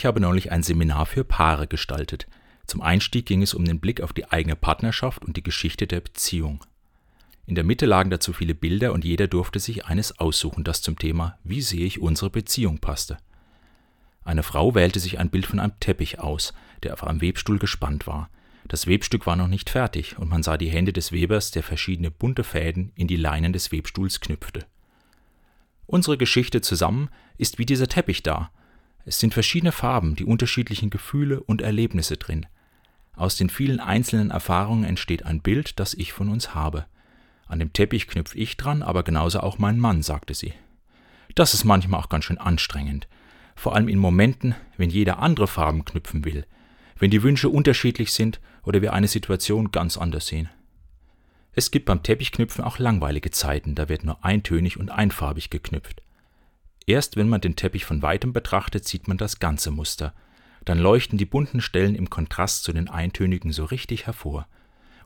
Ich habe neulich ein Seminar für Paare gestaltet. Zum Einstieg ging es um den Blick auf die eigene Partnerschaft und die Geschichte der Beziehung. In der Mitte lagen dazu viele Bilder und jeder durfte sich eines aussuchen, das zum Thema Wie sehe ich unsere Beziehung passte. Eine Frau wählte sich ein Bild von einem Teppich aus, der auf einem Webstuhl gespannt war. Das Webstück war noch nicht fertig und man sah die Hände des Webers, der verschiedene bunte Fäden in die Leinen des Webstuhls knüpfte. Unsere Geschichte zusammen ist wie dieser Teppich da. Es sind verschiedene Farben, die unterschiedlichen Gefühle und Erlebnisse drin. Aus den vielen einzelnen Erfahrungen entsteht ein Bild, das ich von uns habe. An dem Teppich knüpf ich dran, aber genauso auch mein Mann, sagte sie. Das ist manchmal auch ganz schön anstrengend. Vor allem in Momenten, wenn jeder andere Farben knüpfen will, wenn die Wünsche unterschiedlich sind oder wir eine Situation ganz anders sehen. Es gibt beim Teppichknüpfen auch langweilige Zeiten, da wird nur eintönig und einfarbig geknüpft. Erst wenn man den Teppich von weitem betrachtet, sieht man das ganze Muster. Dann leuchten die bunten Stellen im Kontrast zu den eintönigen so richtig hervor.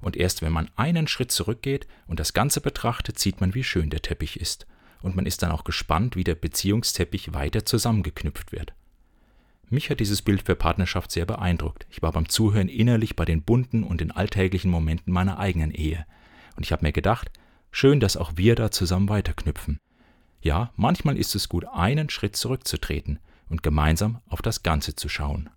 Und erst wenn man einen Schritt zurückgeht und das Ganze betrachtet, sieht man, wie schön der Teppich ist. Und man ist dann auch gespannt, wie der Beziehungsteppich weiter zusammengeknüpft wird. Mich hat dieses Bild für Partnerschaft sehr beeindruckt. Ich war beim Zuhören innerlich bei den bunten und den alltäglichen Momenten meiner eigenen Ehe. Und ich habe mir gedacht, schön, dass auch wir da zusammen weiterknüpfen. Ja, manchmal ist es gut, einen Schritt zurückzutreten und gemeinsam auf das Ganze zu schauen.